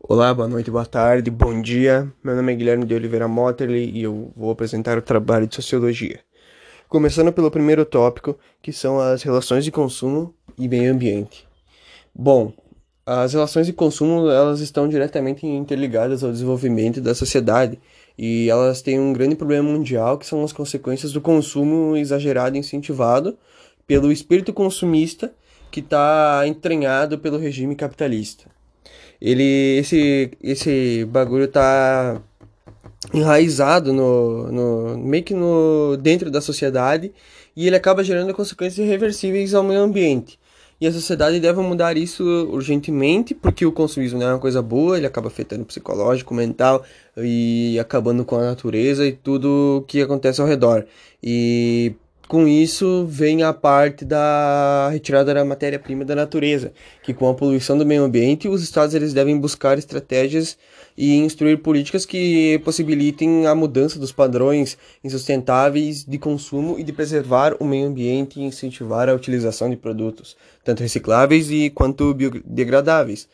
Olá, boa noite, boa tarde, bom dia. Meu nome é Guilherme de Oliveira Motterley e eu vou apresentar o trabalho de sociologia. Começando pelo primeiro tópico, que são as relações de consumo e meio ambiente. Bom, as relações de consumo elas estão diretamente interligadas ao desenvolvimento da sociedade e elas têm um grande problema mundial que são as consequências do consumo exagerado e incentivado pelo espírito consumista que está entranhado pelo regime capitalista ele esse esse bagulho tá enraizado no, no meio que no dentro da sociedade e ele acaba gerando consequências irreversíveis ao meio ambiente. E a sociedade deve mudar isso urgentemente, porque o consumismo não é uma coisa boa, ele acaba afetando o psicológico, o mental e acabando com a natureza e tudo que acontece ao redor. E com isso vem a parte da retirada da matéria-prima da natureza, que com a poluição do meio ambiente, os estados eles devem buscar estratégias e instruir políticas que possibilitem a mudança dos padrões insustentáveis de consumo e de preservar o meio ambiente e incentivar a utilização de produtos, tanto recicláveis e quanto biodegradáveis.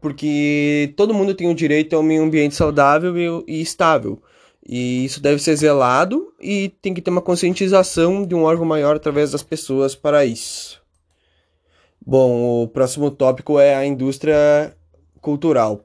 Porque todo mundo tem o direito a um meio ambiente saudável e estável e isso deve ser zelado e tem que ter uma conscientização de um órgão maior através das pessoas para isso. Bom, o próximo tópico é a indústria cultural.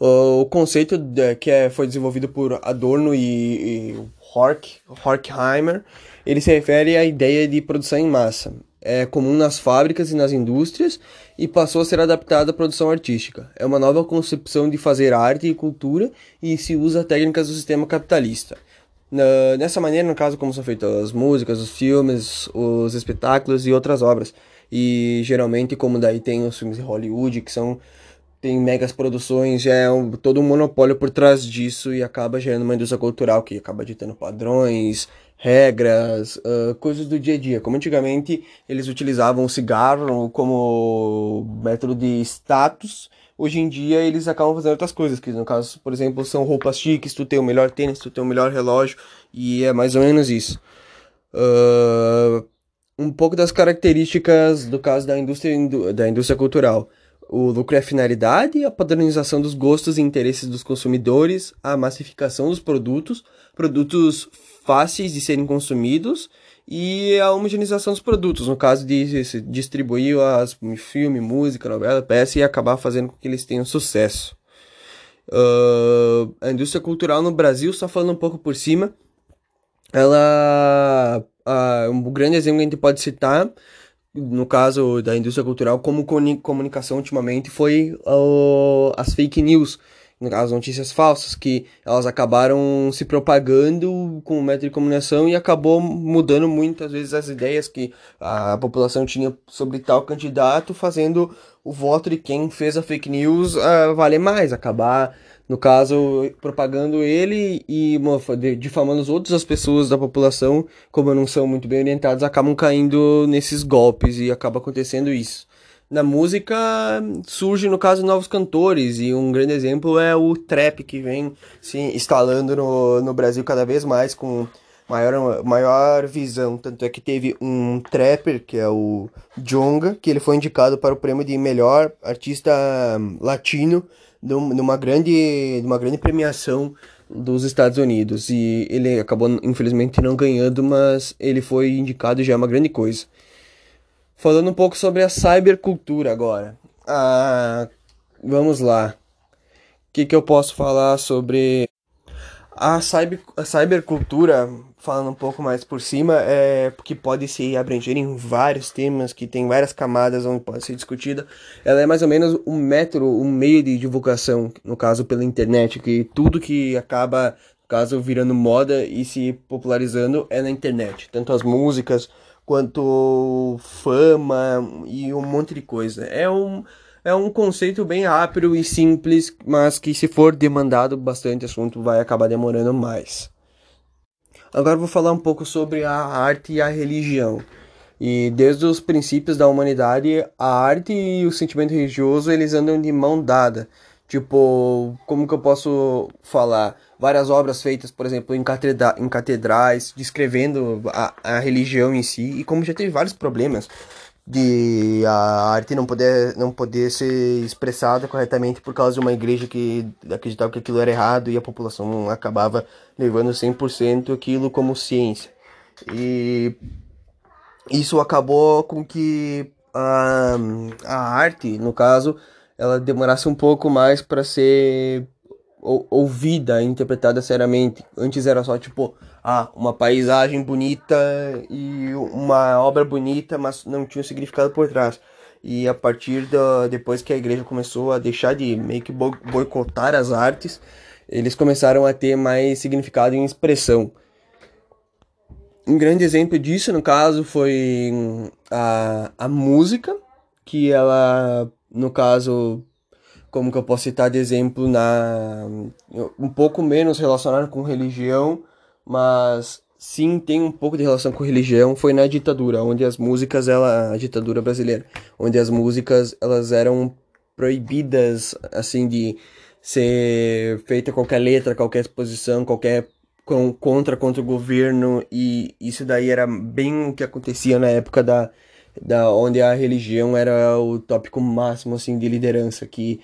O conceito de, que é, foi desenvolvido por Adorno e, e Hork, Horkheimer, ele se refere à ideia de produção em massa, é comum nas fábricas e nas indústrias e passou a ser adaptada à produção artística. É uma nova concepção de fazer arte e cultura e se usa técnicas do sistema capitalista. Na, nessa maneira, no caso, como são feitas as músicas, os filmes, os espetáculos e outras obras. E geralmente, como daí tem os filmes de Hollywood, que são tem megas produções, já é um, todo um monopólio por trás disso e acaba gerando uma indústria cultural que acaba ditando padrões, regras, uh, coisas do dia a dia. Como antigamente eles utilizavam o cigarro como método de status, hoje em dia eles acabam fazendo outras coisas, que no caso, por exemplo, são roupas chiques, tu tem o melhor tênis, tu tem o melhor relógio, e é mais ou menos isso. Uh, um pouco das características do caso da indústria, da indústria cultural. O lucro é a finalidade, a padronização dos gostos e interesses dos consumidores, a massificação dos produtos, produtos fáceis de serem consumidos e a homogeneização dos produtos, no caso de distribuir as filme, música, novela, peça e acabar fazendo com que eles tenham sucesso. Uh, a indústria cultural no Brasil, só falando um pouco por cima, ela uh, um grande exemplo que a gente pode citar no caso da indústria cultural, como comunicação ultimamente foi uh, as fake news, as notícias falsas, que elas acabaram se propagando com o método de comunicação e acabou mudando muitas vezes as ideias que a população tinha sobre tal candidato, fazendo o voto de quem fez a fake news uh, valer mais, acabar no caso, propagando ele e difamando as outras pessoas da população, como não são muito bem orientados, acabam caindo nesses golpes e acaba acontecendo isso. Na música surge, no caso, novos cantores, e um grande exemplo é o trap, que vem se instalando no, no Brasil cada vez mais com maior, maior visão. Tanto é que teve um trapper, que é o Jonga, que ele foi indicado para o prêmio de melhor artista latino numa grande, numa grande premiação dos Estados Unidos. E ele acabou, infelizmente, não ganhando, mas ele foi indicado já é uma grande coisa. Falando um pouco sobre a cybercultura agora. Ah, vamos lá. O que, que eu posso falar sobre a, cyber, a cybercultura, falando um pouco mais por cima, é que pode se abranger em vários temas, que tem várias camadas onde pode ser discutida. Ela é mais ou menos um método, um meio de divulgação, no caso pela internet, que tudo que acaba, no caso, virando moda e se popularizando é na internet. Tanto as músicas quanto fama e um monte de coisa. É um é um conceito bem rápido e simples, mas que se for demandado bastante assunto vai acabar demorando mais. Agora vou falar um pouco sobre a arte e a religião. E desde os princípios da humanidade, a arte e o sentimento religioso eles andam de mão dada. Tipo, como que eu posso falar? Várias obras feitas, por exemplo, em, catedra em catedrais, descrevendo a, a religião em si, e como já teve vários problemas de a arte não poder não poder ser expressada corretamente por causa de uma igreja que acreditava que aquilo era errado e a população acabava levando 100% aquilo como ciência. E isso acabou com que a, a arte, no caso, ela demorasse um pouco mais para ser ouvida, interpretada seriamente. Antes era só tipo, ah, uma paisagem bonita e uma obra bonita, mas não tinha significado por trás. E a partir da depois que a igreja começou a deixar de meio que boicotar as artes, eles começaram a ter mais significado em expressão. Um grande exemplo disso, no caso, foi a, a música, que ela, no caso, como que eu posso citar de exemplo na um pouco menos relacionado com religião, mas sim tem um pouco de relação com religião, foi na ditadura, onde as músicas ela a ditadura brasileira, onde as músicas elas eram proibidas assim de ser feita qualquer letra, qualquer exposição, qualquer contra contra o governo e isso daí era bem o que acontecia na época da da onde a religião era o tópico máximo assim de liderança que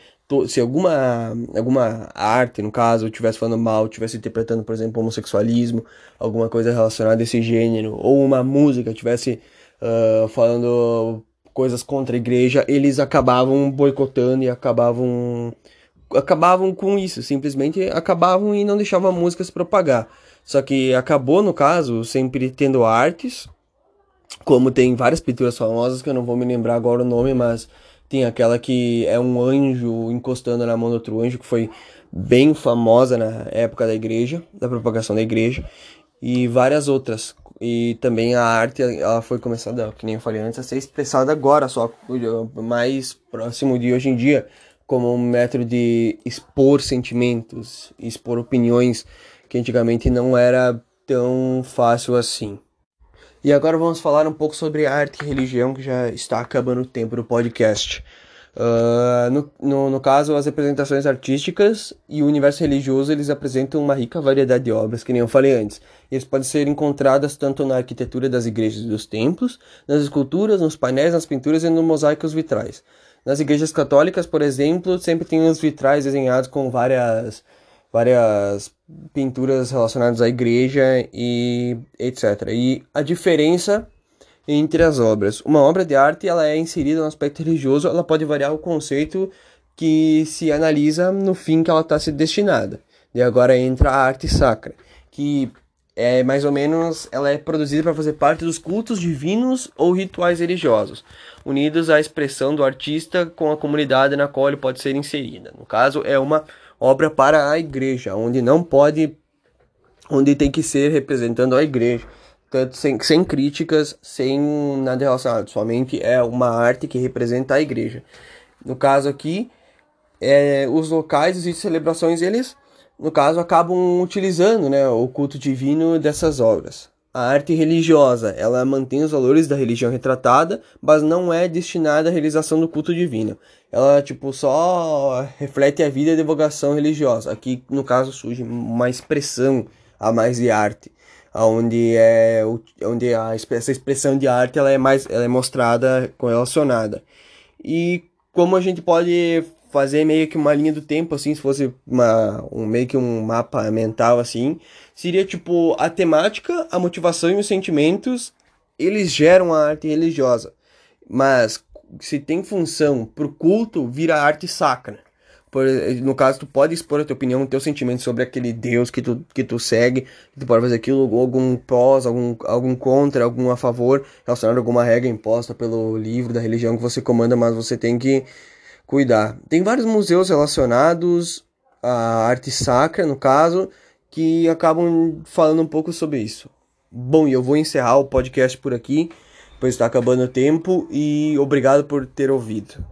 se alguma, alguma arte, no caso, estivesse falando mal, estivesse interpretando, por exemplo, homossexualismo, alguma coisa relacionada a esse gênero, ou uma música estivesse uh, falando coisas contra a igreja, eles acabavam boicotando e acabavam acabavam com isso, simplesmente acabavam e não deixavam a música se propagar. Só que acabou, no caso, sempre tendo artes, como tem várias pinturas famosas, que eu não vou me lembrar agora o nome, mas tem aquela que é um anjo encostando na mão do outro anjo, que foi bem famosa na época da igreja, da propagação da igreja, e várias outras. E também a arte, ela foi começada, que nem eu falei antes, a ser expressada agora, só mais próximo de hoje em dia, como um método de expor sentimentos, expor opiniões, que antigamente não era tão fácil assim. E agora vamos falar um pouco sobre arte e religião, que já está acabando o tempo do podcast. Uh, no, no, no, caso, as representações artísticas e o universo religioso eles apresentam uma rica variedade de obras, que nem eu falei antes. Eles podem ser encontradas tanto na arquitetura das igrejas e dos templos, nas esculturas, nos painéis, nas pinturas e nos mosaicos vitrais. Nas igrejas católicas, por exemplo, sempre tem os vitrais desenhados com várias várias pinturas relacionadas à igreja e etc. E a diferença entre as obras. Uma obra de arte ela é inserida no aspecto religioso, ela pode variar o conceito que se analisa no fim que ela está se destinada. E agora entra a arte sacra, que é mais ou menos ela é produzida para fazer parte dos cultos divinos ou rituais religiosos, unidos à expressão do artista com a comunidade na qual ele pode ser inserida. No caso, é uma obra para a igreja, onde não pode, onde tem que ser representando a igreja, tanto sem, sem críticas, sem nada relacionado, somente é uma arte que representa a igreja. No caso aqui, é, os locais e celebrações, eles, no caso, acabam utilizando né, o culto divino dessas obras. A arte religiosa, ela mantém os valores da religião retratada, mas não é destinada à realização do culto divino. Ela, tipo, só reflete a vida e a divulgação religiosa. Aqui, no caso, surge uma expressão a mais de arte, onde é onde a, essa expressão de arte ela é mais ela é mostrada, correlacionada. E como a gente pode fazer meio que uma linha do tempo, assim, se fosse uma, um, meio que um mapa mental, assim, seria tipo a temática, a motivação e os sentimentos, eles geram a arte religiosa. Mas se tem função pro culto, vira arte sacra. Por, no caso, tu pode expor a tua opinião, o teu sentimento sobre aquele Deus que tu, que tu segue, tu pode fazer aquilo, algum pós, algum, algum contra, algum a favor, relacionado a alguma regra imposta pelo livro da religião que você comanda, mas você tem que cuidar. Tem vários museus relacionados à arte sacra, no caso, que acabam falando um pouco sobre isso. Bom, e eu vou encerrar o podcast por aqui, pois está acabando o tempo, e obrigado por ter ouvido.